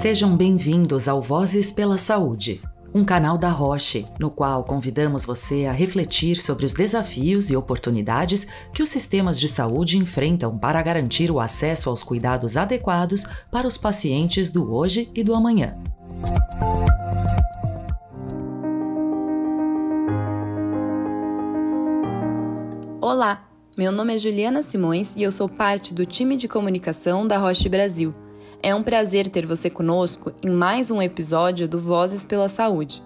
Sejam bem-vindos ao Vozes pela Saúde, um canal da Roche, no qual convidamos você a refletir sobre os desafios e oportunidades que os sistemas de saúde enfrentam para garantir o acesso aos cuidados adequados para os pacientes do hoje e do amanhã. Olá, meu nome é Juliana Simões e eu sou parte do time de comunicação da Roche Brasil. É um prazer ter você conosco em mais um episódio do Vozes pela Saúde.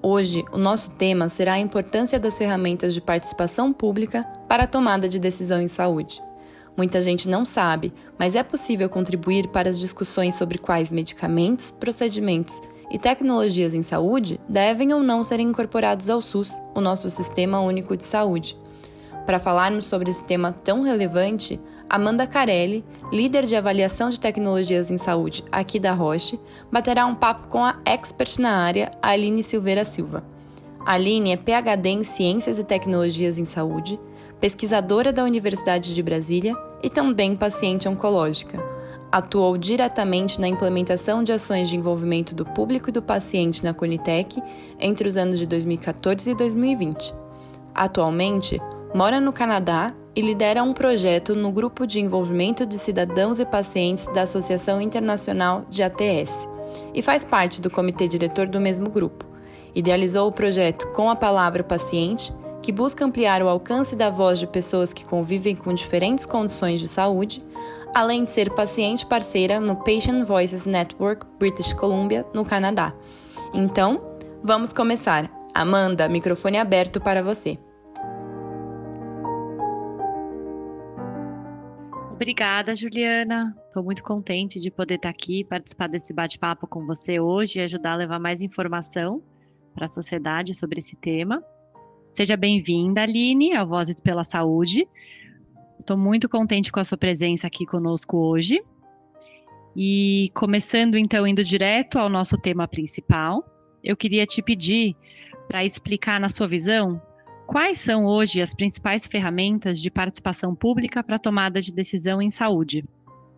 Hoje, o nosso tema será a importância das ferramentas de participação pública para a tomada de decisão em saúde. Muita gente não sabe, mas é possível contribuir para as discussões sobre quais medicamentos, procedimentos e tecnologias em saúde devem ou não ser incorporados ao SUS, o nosso Sistema Único de Saúde. Para falarmos sobre esse tema tão relevante, Amanda Carelli, líder de avaliação de tecnologias em saúde aqui da Roche, baterá um papo com a expert na área, Aline Silveira Silva. Aline é PhD em Ciências e Tecnologias em Saúde, pesquisadora da Universidade de Brasília e também paciente oncológica. Atuou diretamente na implementação de ações de envolvimento do público e do paciente na Conitec entre os anos de 2014 e 2020. Atualmente, mora no Canadá e lidera um projeto no Grupo de Envolvimento de Cidadãos e Pacientes da Associação Internacional de ATS e faz parte do comitê diretor do mesmo grupo. Idealizou o projeto Com a Palavra Paciente, que busca ampliar o alcance da voz de pessoas que convivem com diferentes condições de saúde, além de ser paciente parceira no Patient Voices Network British Columbia, no Canadá. Então, vamos começar. Amanda, microfone aberto para você. Obrigada, Juliana. Estou muito contente de poder estar aqui, participar desse bate-papo com você hoje e ajudar a levar mais informação para a sociedade sobre esse tema. Seja bem-vinda, Aline, ao Vozes pela Saúde. Estou muito contente com a sua presença aqui conosco hoje. E começando então, indo direto ao nosso tema principal, eu queria te pedir para explicar na sua visão Quais são hoje as principais ferramentas de participação pública para tomada de decisão em saúde?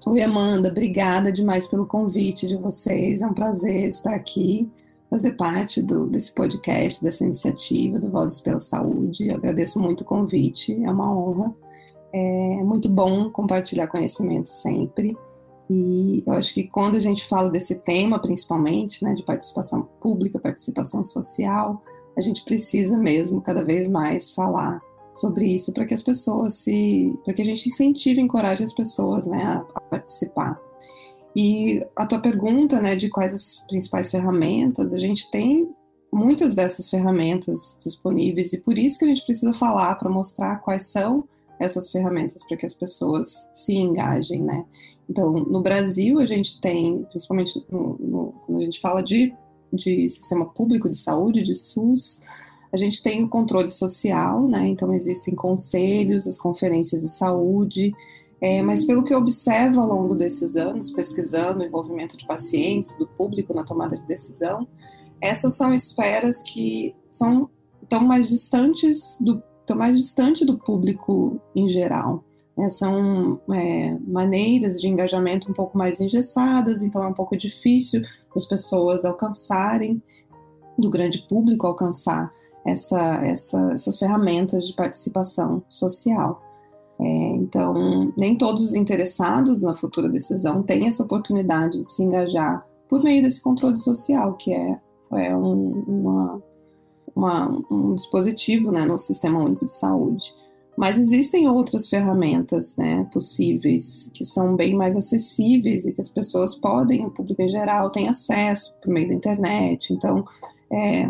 Oi, Amanda, obrigada demais pelo convite de vocês. É um prazer estar aqui, fazer parte do, desse podcast, dessa iniciativa do Vozes pela Saúde. Eu agradeço muito o convite, é uma honra. É muito bom compartilhar conhecimento sempre. E eu acho que quando a gente fala desse tema, principalmente, né, de participação pública, participação social, a gente precisa mesmo cada vez mais falar sobre isso para que as pessoas se, para que a gente incentive encoraje as pessoas, né, a, a, participar. E a tua pergunta, né, de quais as principais ferramentas, a gente tem muitas dessas ferramentas disponíveis e por isso que a gente precisa falar para mostrar quais são essas ferramentas para que as pessoas se engajem, né? Então, no Brasil a gente tem, principalmente no, no, quando a gente fala de de sistema público de saúde, de SUS, a gente tem o controle social, né? Então existem conselhos, as conferências de saúde, é, mas pelo que eu observo ao longo desses anos, pesquisando o envolvimento de pacientes, do público na tomada de decisão, essas são esferas que são tão mais distantes do tão mais distante do público em geral. Né? São é, maneiras de engajamento um pouco mais engessadas, então é um pouco difícil das pessoas alcançarem, do grande público alcançar essa, essa, essas ferramentas de participação social. É, então, nem todos os interessados na futura decisão têm essa oportunidade de se engajar por meio desse controle social, que é, é um, uma, uma, um dispositivo né, no Sistema Único de Saúde. Mas existem outras ferramentas né, possíveis que são bem mais acessíveis e que as pessoas podem, o público em geral, tem acesso por meio da internet. Então, é,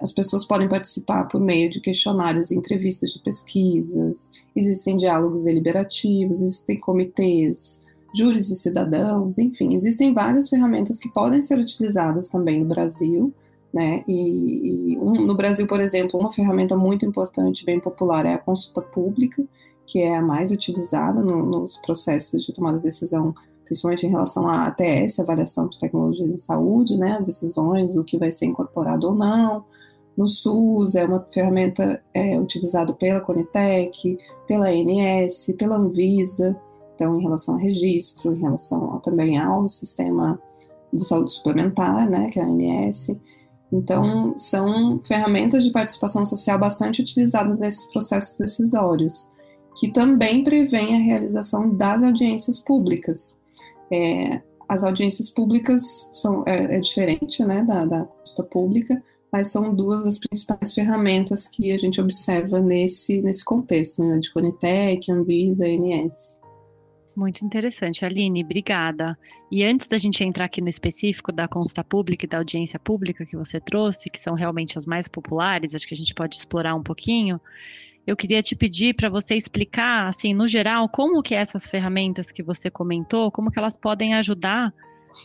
as pessoas podem participar por meio de questionários e entrevistas de pesquisas, existem diálogos deliberativos, existem comitês, júris de cidadãos, enfim, existem várias ferramentas que podem ser utilizadas também no Brasil né? E, e um, no Brasil, por exemplo, uma ferramenta muito importante, bem popular, é a consulta pública, que é a mais utilizada no, nos processos de tomada de decisão, principalmente em relação à ATS, avaliação de tecnologias de saúde, né? As decisões do que vai ser incorporado ou não. No SUS, é uma ferramenta é, utilizada pela Conitec, pela ANS, pela Anvisa, então, em relação a registro, em relação também ao sistema de saúde suplementar, né, que é a ANS. Então, são ferramentas de participação social bastante utilizadas nesses processos decisórios, que também prevêem a realização das audiências públicas. É, as audiências públicas são é, é diferente, né, da, da consulta pública, mas são duas das principais ferramentas que a gente observa nesse, nesse contexto, né, de Conitec, Anvisa, ANS. Muito interessante, Aline, obrigada. E antes da gente entrar aqui no específico da consulta pública e da audiência pública que você trouxe, que são realmente as mais populares, acho que a gente pode explorar um pouquinho, eu queria te pedir para você explicar, assim, no geral, como que essas ferramentas que você comentou, como que elas podem ajudar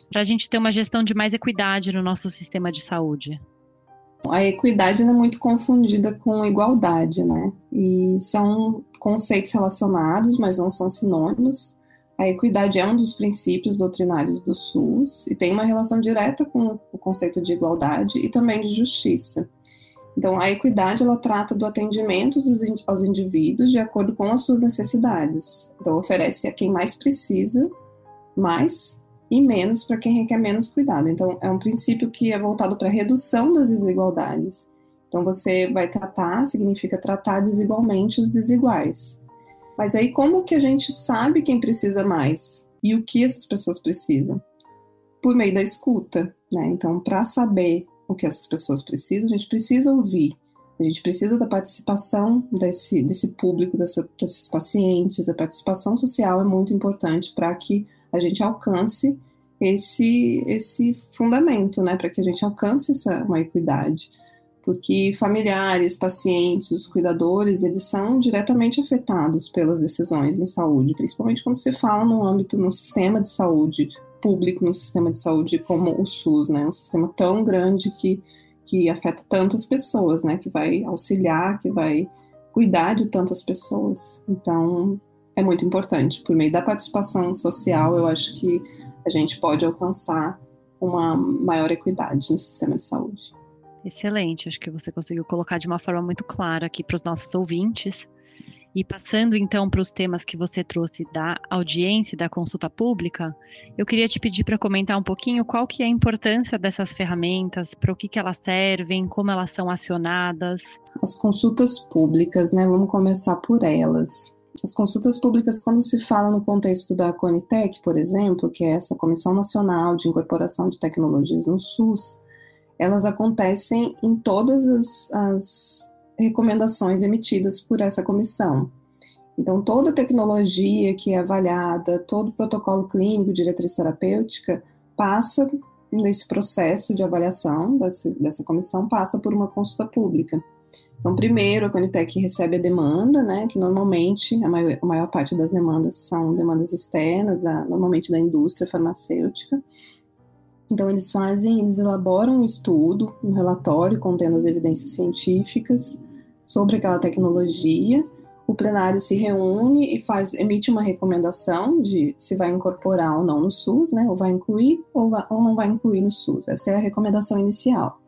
para a gente ter uma gestão de mais equidade no nosso sistema de saúde. A equidade é muito confundida com igualdade, né? E são conceitos relacionados, mas não são sinônimos. A equidade é um dos princípios doutrinários do SUS e tem uma relação direta com o conceito de igualdade e também de justiça. Então, a equidade ela trata do atendimento dos, aos indivíduos de acordo com as suas necessidades. Então, oferece a quem mais precisa mais e menos para quem requer menos cuidado. Então, é um princípio que é voltado para a redução das desigualdades. Então, você vai tratar, significa tratar desigualmente os desiguais. Mas aí, como que a gente sabe quem precisa mais e o que essas pessoas precisam? Por meio da escuta, né? Então, para saber o que essas pessoas precisam, a gente precisa ouvir. A gente precisa da participação desse, desse público, dessa, desses pacientes. A participação social é muito importante para que a gente alcance esse, esse fundamento, né? Para que a gente alcance essa, uma equidade. Porque familiares, pacientes, os cuidadores, eles são diretamente afetados pelas decisões em saúde, principalmente quando se fala no âmbito, no sistema de saúde público no sistema de saúde como o SUS, né? Um sistema tão grande que, que afeta tantas pessoas, né? Que vai auxiliar, que vai cuidar de tantas pessoas. Então, é muito importante. Por meio da participação social, eu acho que a gente pode alcançar uma maior equidade no sistema de saúde. Excelente, acho que você conseguiu colocar de uma forma muito clara aqui para os nossos ouvintes e passando então para os temas que você trouxe da audiência da consulta pública, eu queria te pedir para comentar um pouquinho qual que é a importância dessas ferramentas, para o que, que elas servem, como elas são acionadas. As consultas públicas, né? Vamos começar por elas. As consultas públicas, quando se fala no contexto da Conitec, por exemplo, que é essa Comissão Nacional de Incorporação de Tecnologias no SUS, elas acontecem em todas as, as recomendações emitidas por essa comissão. Então, toda tecnologia que é avaliada, todo protocolo clínico, diretriz terapêutica, passa nesse processo de avaliação dessa, dessa comissão, passa por uma consulta pública. Então, primeiro, a Conitec recebe a demanda, né, que normalmente a maior, a maior parte das demandas são demandas externas, da, normalmente da indústria farmacêutica. Então, eles fazem, eles elaboram um estudo, um relatório contendo as evidências científicas, sobre aquela tecnologia. O plenário se reúne e faz, emite uma recomendação de se vai incorporar ou não no SUS, né? Ou vai incluir ou, vai, ou não vai incluir no SUS. Essa é a recomendação inicial.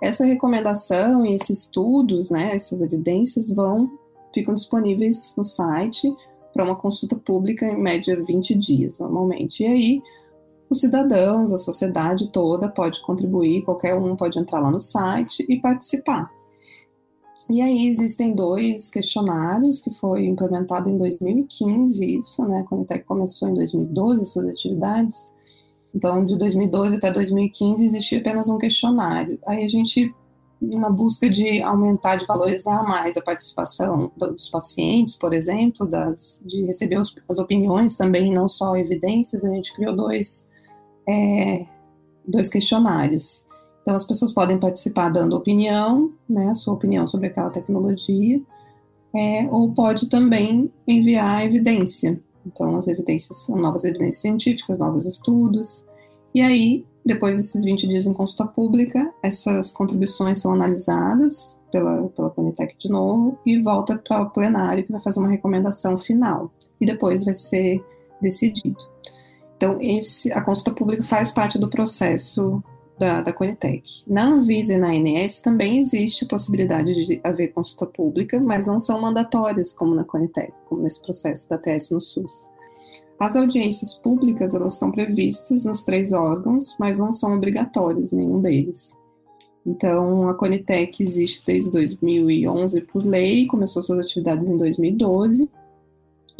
Essa recomendação e esses estudos, né? Essas evidências vão ficam disponíveis no site para uma consulta pública em média 20 dias, normalmente. E aí os cidadãos, a sociedade toda pode contribuir, qualquer um pode entrar lá no site e participar. E aí existem dois questionários que foi implementado em 2015, isso, né? Quando a começou em 2012 suas atividades. Então, de 2012 até 2015 existia apenas um questionário. Aí a gente, na busca de aumentar, de valorizar mais a participação dos pacientes, por exemplo, das, de receber os, as opiniões também, não só evidências, a gente criou dois, é, dois questionários. Então, as pessoas podem participar dando opinião, né, a sua opinião sobre aquela tecnologia, é, ou pode também enviar evidência. Então, as evidências são novas evidências científicas, novos estudos. E aí, depois desses 20 dias em consulta pública, essas contribuições são analisadas pela, pela Conitec de novo e volta para o plenário, que vai fazer uma recomendação final. E depois vai ser decidido. Então, esse, a consulta pública faz parte do processo da, da Conitec. Na Anvisa e na ANS também existe a possibilidade de haver consulta pública, mas não são mandatórias como na Conitec, como nesse processo da TS no SUS. As audiências públicas, elas estão previstas nos três órgãos, mas não são obrigatórias nenhum deles. Então, a Conitec existe desde 2011 por lei, começou suas atividades em 2012,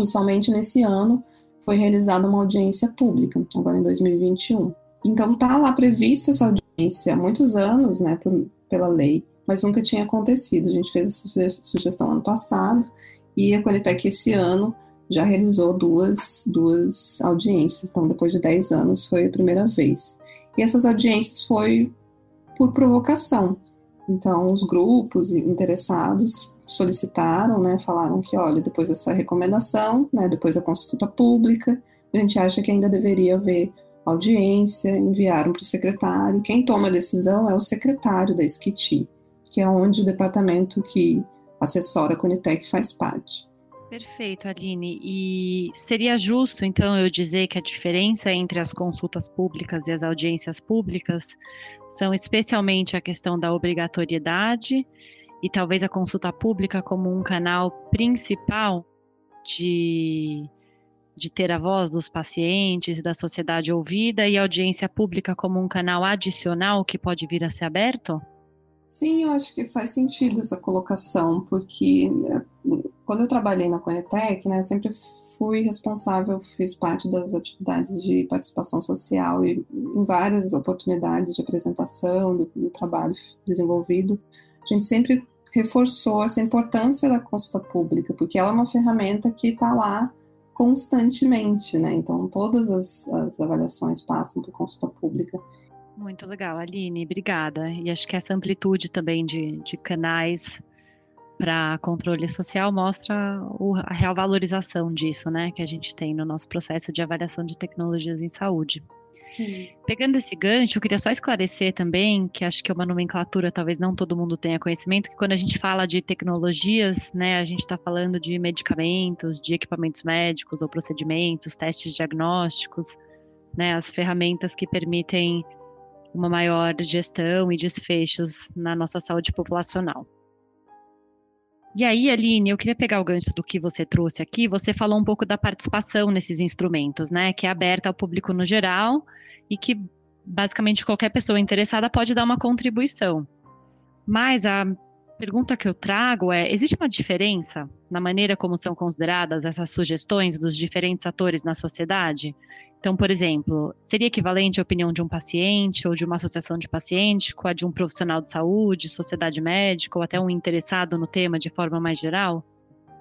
e somente nesse ano foi realizada uma audiência pública, agora em 2021. Então, está lá prevista essa audiência há muitos anos, né, por, pela lei, mas nunca tinha acontecido. A gente fez essa sugestão ano passado, e a Conitec esse ano já realizou duas, duas audiências, então depois de 10 anos foi a primeira vez. E essas audiências foi por provocação. Então, os grupos interessados solicitaram, né, falaram que, olha, depois dessa recomendação, né, depois da consulta pública, a gente acha que ainda deveria haver audiência, enviaram para o secretário. Quem toma a decisão é o secretário da SKT, que é onde o departamento que assessora a Conitec faz parte. Perfeito, Aline. E seria justo, então, eu dizer que a diferença entre as consultas públicas e as audiências públicas são especialmente a questão da obrigatoriedade e talvez a consulta pública como um canal principal de, de ter a voz dos pacientes, da sociedade ouvida, e a audiência pública como um canal adicional que pode vir a ser aberto? Sim, eu acho que faz sentido essa colocação, porque né, quando eu trabalhei na Conetec, né, eu sempre fui responsável, fiz parte das atividades de participação social e em várias oportunidades de apresentação do, do trabalho desenvolvido, a gente sempre reforçou essa importância da consulta pública, porque ela é uma ferramenta que está lá constantemente, né? Então, todas as, as avaliações passam por consulta pública. Muito legal, Aline, obrigada. E acho que essa amplitude também de, de canais para controle social mostra o, a real valorização disso, né, que a gente tem no nosso processo de avaliação de tecnologias em saúde. Sim. Pegando esse gancho, eu queria só esclarecer também, que acho que é uma nomenclatura, talvez não todo mundo tenha conhecimento, que quando a gente fala de tecnologias, né, a gente está falando de medicamentos, de equipamentos médicos ou procedimentos, testes diagnósticos, né, as ferramentas que permitem uma maior gestão e desfechos na nossa saúde populacional. E aí, Aline, eu queria pegar o gancho do que você trouxe aqui. Você falou um pouco da participação nesses instrumentos, né? Que é aberta ao público no geral e que basicamente qualquer pessoa interessada pode dar uma contribuição. Mas a pergunta que eu trago é: existe uma diferença na maneira como são consideradas essas sugestões dos diferentes atores na sociedade? Então, por exemplo, seria equivalente a opinião de um paciente ou de uma associação de pacientes com a de um profissional de saúde, sociedade médica ou até um interessado no tema de forma mais geral?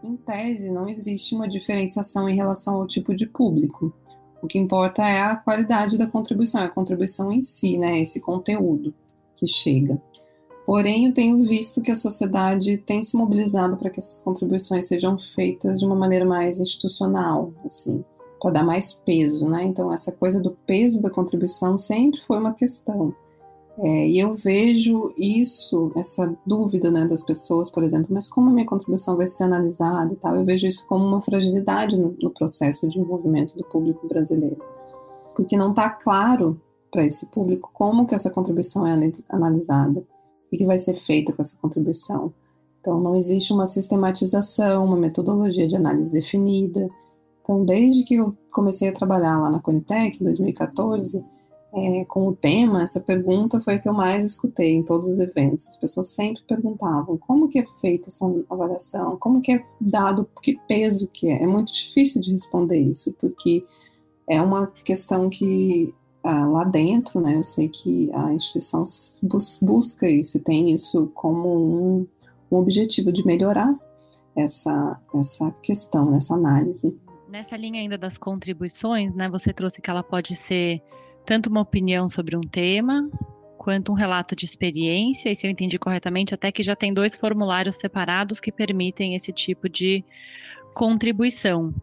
Em tese, não existe uma diferenciação em relação ao tipo de público. O que importa é a qualidade da contribuição, a contribuição em si, né, esse conteúdo que chega. Porém, eu tenho visto que a sociedade tem se mobilizado para que essas contribuições sejam feitas de uma maneira mais institucional, assim para dar mais peso, né? Então essa coisa do peso da contribuição sempre foi uma questão. É, e eu vejo isso, essa dúvida né, das pessoas, por exemplo, mas como a minha contribuição vai ser analisada e tal, eu vejo isso como uma fragilidade no, no processo de envolvimento do público brasileiro. Porque não está claro para esse público como que essa contribuição é analisada, o que vai ser feita com essa contribuição. Então, não existe uma sistematização, uma metodologia de análise definida, então, desde que eu comecei a trabalhar lá na Conitec, em 2014, é, com o tema, essa pergunta foi a que eu mais escutei em todos os eventos. As pessoas sempre perguntavam como que é feita essa avaliação, como que é dado, que peso que é. É muito difícil de responder isso, porque é uma questão que ah, lá dentro, né, eu sei que a instituição bus busca isso, tem isso como um, um objetivo de melhorar essa, essa questão, essa análise. Nessa linha ainda das contribuições, né, você trouxe que ela pode ser tanto uma opinião sobre um tema, quanto um relato de experiência, e se eu entendi corretamente, até que já tem dois formulários separados que permitem esse tipo de contribuição.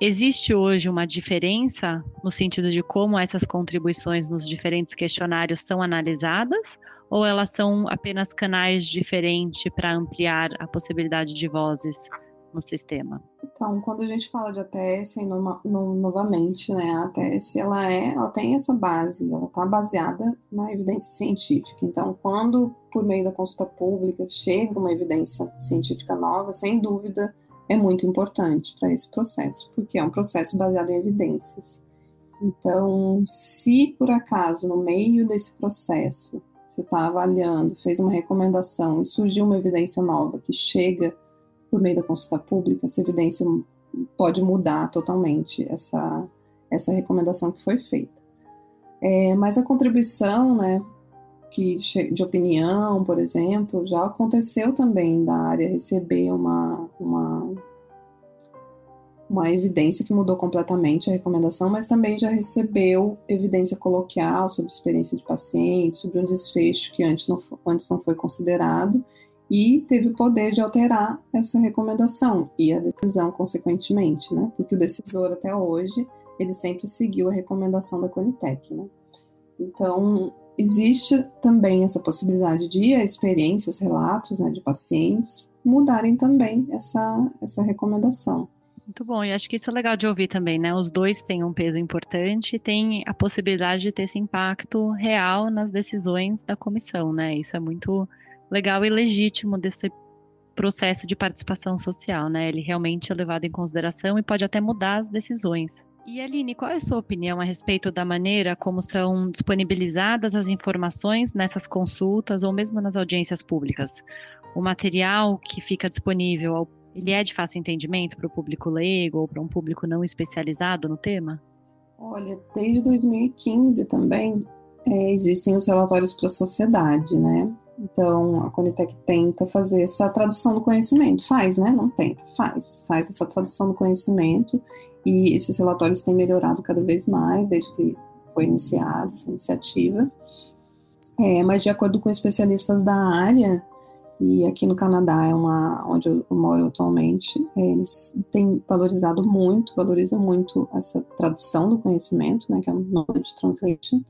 Existe hoje uma diferença no sentido de como essas contribuições nos diferentes questionários são analisadas, ou elas são apenas canais diferentes para ampliar a possibilidade de vozes no sistema? Então, quando a gente fala de ATS, no, no, novamente, né, a ATS ela é, ela tem essa base, ela está baseada na evidência científica. Então, quando por meio da consulta pública chega uma evidência científica nova, sem dúvida é muito importante para esse processo, porque é um processo baseado em evidências. Então, se por acaso no meio desse processo você está avaliando, fez uma recomendação e surgiu uma evidência nova que chega por meio da consulta pública, essa evidência pode mudar totalmente essa, essa recomendação que foi feita. É, mas a contribuição, né, que, de opinião, por exemplo, já aconteceu também da área receber uma, uma, uma evidência que mudou completamente a recomendação, mas também já recebeu evidência coloquial sobre experiência de paciente, sobre um desfecho que antes não, antes não foi considerado, e teve o poder de alterar essa recomendação e a decisão consequentemente, né? Porque o decisor até hoje ele sempre seguiu a recomendação da Conitec, né? Então existe também essa possibilidade de a experiência, os relatos né, de pacientes mudarem também essa essa recomendação. Muito bom, e acho que isso é legal de ouvir também, né? Os dois têm um peso importante e têm a possibilidade de ter esse impacto real nas decisões da comissão, né? Isso é muito legal e legítimo desse processo de participação social, né? Ele realmente é levado em consideração e pode até mudar as decisões. E Aline, qual é a sua opinião a respeito da maneira como são disponibilizadas as informações nessas consultas ou mesmo nas audiências públicas? O material que fica disponível, ele é de fácil entendimento para o público leigo ou para um público não especializado no tema? Olha, desde 2015 também é, existem os relatórios para a sociedade, né? Então, a Conitec tenta fazer essa tradução do conhecimento. Faz, né? Não tenta, faz. Faz essa tradução do conhecimento e esses relatórios têm melhorado cada vez mais desde que foi iniciada essa iniciativa. É, mas, de acordo com especialistas da área, e aqui no Canadá é uma onde eu moro atualmente, eles têm valorizado muito, valorizam muito essa tradução do conhecimento, né, que é o knowledge translation,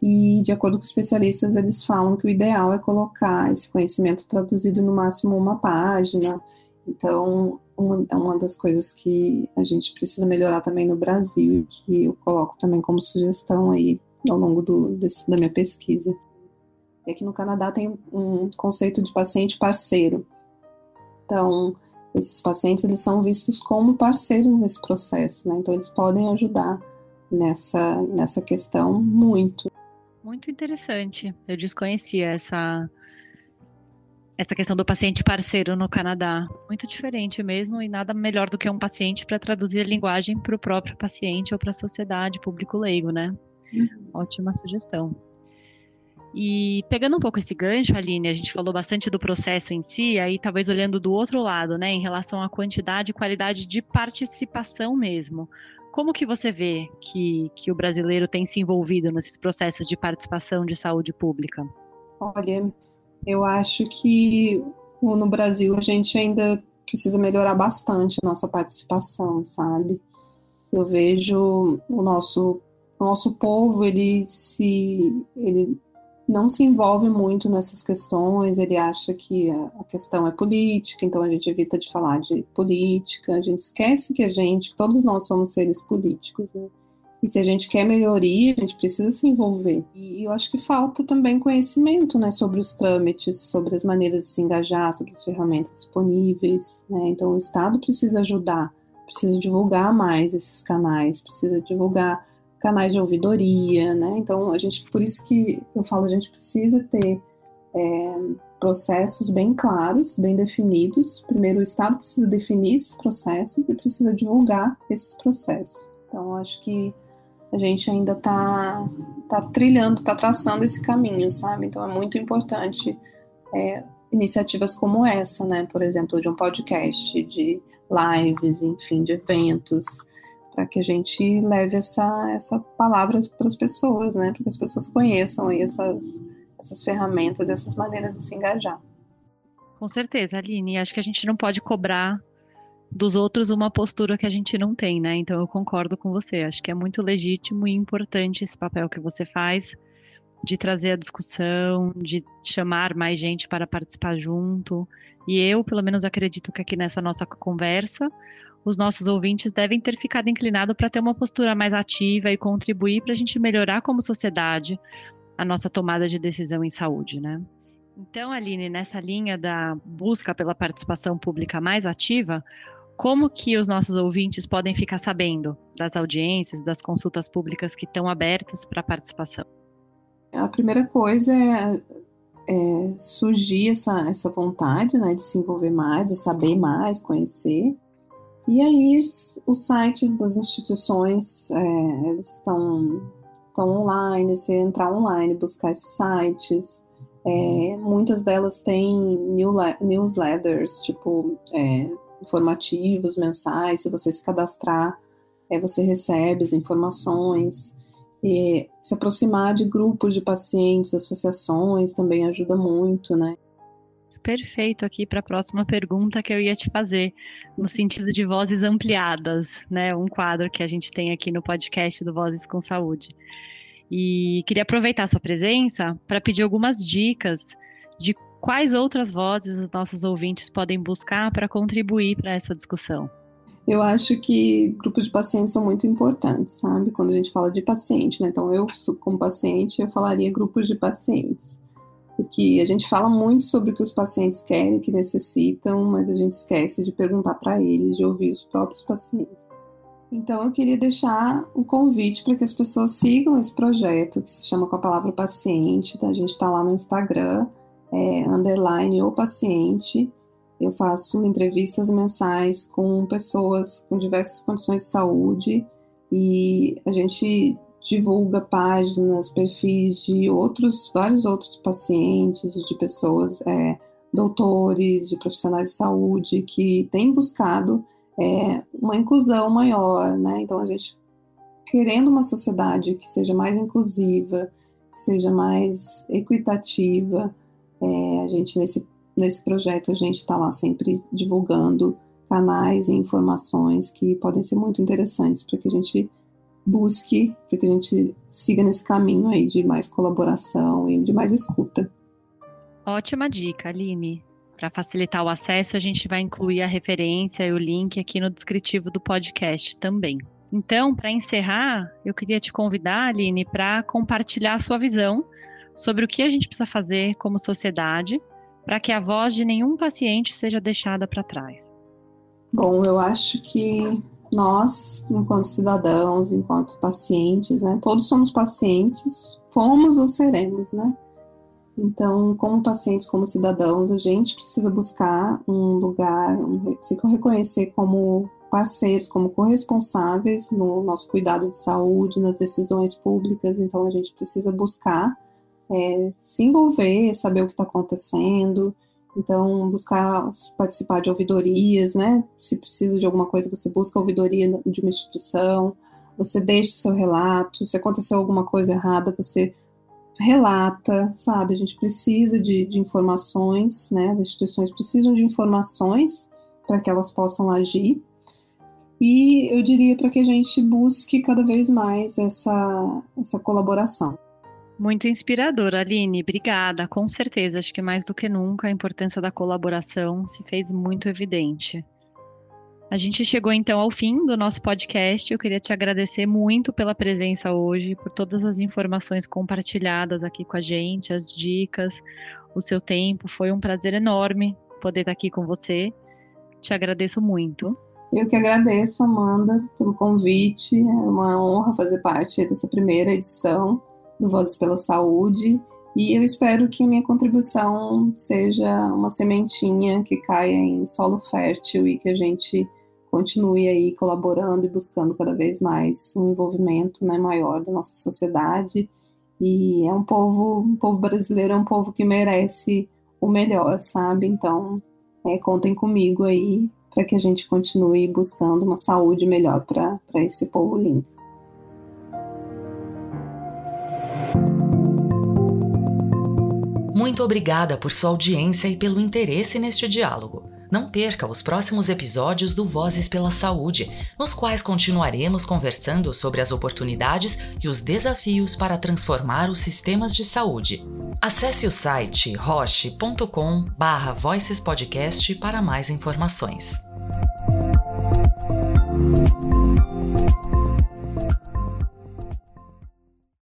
e, de acordo com especialistas, eles falam que o ideal é colocar esse conhecimento traduzido no máximo uma página. Então, uma, é uma das coisas que a gente precisa melhorar também no Brasil, que eu coloco também como sugestão aí ao longo do, desse, da minha pesquisa. E aqui no Canadá tem um conceito de paciente parceiro. Então, esses pacientes eles são vistos como parceiros nesse processo, né? Então, eles podem ajudar nessa, nessa questão muito. Muito interessante. Eu desconhecia essa essa questão do paciente parceiro no Canadá. Muito diferente mesmo e nada melhor do que um paciente para traduzir a linguagem para o próprio paciente ou para a sociedade, público leigo, né? Uhum. Ótima sugestão. E pegando um pouco esse gancho, Aline, a gente falou bastante do processo em si, aí talvez olhando do outro lado, né, em relação à quantidade e qualidade de participação mesmo. Como que você vê que, que o brasileiro tem se envolvido nesses processos de participação de saúde pública? Olha, eu acho que no Brasil a gente ainda precisa melhorar bastante a nossa participação, sabe? Eu vejo o nosso, o nosso povo, ele se ele não se envolve muito nessas questões, ele acha que a questão é política, então a gente evita de falar de política, a gente esquece que a gente, todos nós somos seres políticos, né? E se a gente quer melhoria, a gente precisa se envolver. E eu acho que falta também conhecimento, né, sobre os trâmites, sobre as maneiras de se engajar, sobre as ferramentas disponíveis, né? Então o Estado precisa ajudar, precisa divulgar mais esses canais, precisa divulgar canais de ouvidoria, né? Então, a gente, por isso que eu falo, a gente precisa ter é, processos bem claros, bem definidos. Primeiro, o Estado precisa definir esses processos e precisa divulgar esses processos. Então, acho que a gente ainda está tá trilhando, está traçando esse caminho, sabe? Então, é muito importante é, iniciativas como essa, né? Por exemplo, de um podcast, de lives, enfim, de eventos, para que a gente leve essa, essa palavra para as pessoas, né? Para que as pessoas conheçam essas, essas ferramentas, essas maneiras de se engajar. Com certeza, Aline. Acho que a gente não pode cobrar dos outros uma postura que a gente não tem, né? Então eu concordo com você. Acho que é muito legítimo e importante esse papel que você faz de trazer a discussão, de chamar mais gente para participar junto. E eu, pelo menos, acredito que aqui nessa nossa conversa os nossos ouvintes devem ter ficado inclinados para ter uma postura mais ativa e contribuir para a gente melhorar como sociedade a nossa tomada de decisão em saúde, né? Então, Aline, nessa linha da busca pela participação pública mais ativa, como que os nossos ouvintes podem ficar sabendo das audiências, das consultas públicas que estão abertas para participação? A primeira coisa é, é surgir essa, essa vontade né, de se envolver mais, de saber mais, conhecer. E aí os sites das instituições é, estão, estão online, você entrar online, buscar esses sites. É, muitas delas têm newsletters, tipo é, informativos mensais. Se você se cadastrar, é, você recebe as informações. E se aproximar de grupos de pacientes, associações também ajuda muito, né? Perfeito aqui para a próxima pergunta que eu ia te fazer, no sentido de vozes ampliadas, né? Um quadro que a gente tem aqui no podcast do Vozes com Saúde. E queria aproveitar sua presença para pedir algumas dicas de quais outras vozes os nossos ouvintes podem buscar para contribuir para essa discussão. Eu acho que grupos de pacientes são muito importantes, sabe? Quando a gente fala de paciente, né? Então, eu, como paciente, eu falaria grupos de pacientes. Porque a gente fala muito sobre o que os pacientes querem, que necessitam, mas a gente esquece de perguntar para eles, de ouvir os próprios pacientes. Então, eu queria deixar um convite para que as pessoas sigam esse projeto, que se chama Com a Palavra Paciente. Tá? A gente está lá no Instagram, é, underline ou paciente. Eu faço entrevistas mensais com pessoas com diversas condições de saúde e a gente divulga páginas, perfis de outros, vários outros pacientes, de pessoas, é, doutores, de profissionais de saúde que têm buscado é, uma inclusão maior, né? Então a gente querendo uma sociedade que seja mais inclusiva, que seja mais equitativa, é, a gente nesse nesse projeto a gente está lá sempre divulgando canais e informações que podem ser muito interessantes para que a gente busque, para que a gente siga nesse caminho aí de mais colaboração e de mais escuta. Ótima dica, Aline. Para facilitar o acesso, a gente vai incluir a referência e o link aqui no descritivo do podcast também. Então, para encerrar, eu queria te convidar, Aline, para compartilhar a sua visão sobre o que a gente precisa fazer como sociedade para que a voz de nenhum paciente seja deixada para trás. Bom, eu acho que nós, enquanto cidadãos, enquanto pacientes, né, todos somos pacientes, fomos ou seremos, né? Então, como pacientes, como cidadãos, a gente precisa buscar um lugar, um, se reconhecer como parceiros, como corresponsáveis no nosso cuidado de saúde, nas decisões públicas. Então, a gente precisa buscar é, se envolver, saber o que está acontecendo. Então, buscar participar de ouvidorias, né? Se precisa de alguma coisa, você busca ouvidoria de uma instituição, você deixa seu relato. Se aconteceu alguma coisa errada, você relata, sabe? A gente precisa de, de informações, né? As instituições precisam de informações para que elas possam agir. E eu diria para que a gente busque cada vez mais essa, essa colaboração. Muito inspirador, Aline. Obrigada. Com certeza, acho que mais do que nunca a importância da colaboração se fez muito evidente. A gente chegou então ao fim do nosso podcast. Eu queria te agradecer muito pela presença hoje, por todas as informações compartilhadas aqui com a gente, as dicas, o seu tempo. Foi um prazer enorme poder estar aqui com você. Te agradeço muito. Eu que agradeço, Amanda, pelo convite. É uma honra fazer parte dessa primeira edição do Vozes pela Saúde. E eu espero que minha contribuição seja uma sementinha que caia em solo fértil e que a gente continue aí colaborando e buscando cada vez mais um envolvimento né, maior da nossa sociedade. E é um povo, um povo brasileiro é um povo que merece o melhor, sabe? Então, é, contem comigo aí para que a gente continue buscando uma saúde melhor para esse povo lindo. Muito obrigada por sua audiência e pelo interesse neste diálogo. Não perca os próximos episódios do Vozes pela Saúde, nos quais continuaremos conversando sobre as oportunidades e os desafios para transformar os sistemas de saúde. Acesse o site roche.com/voicespodcast para mais informações.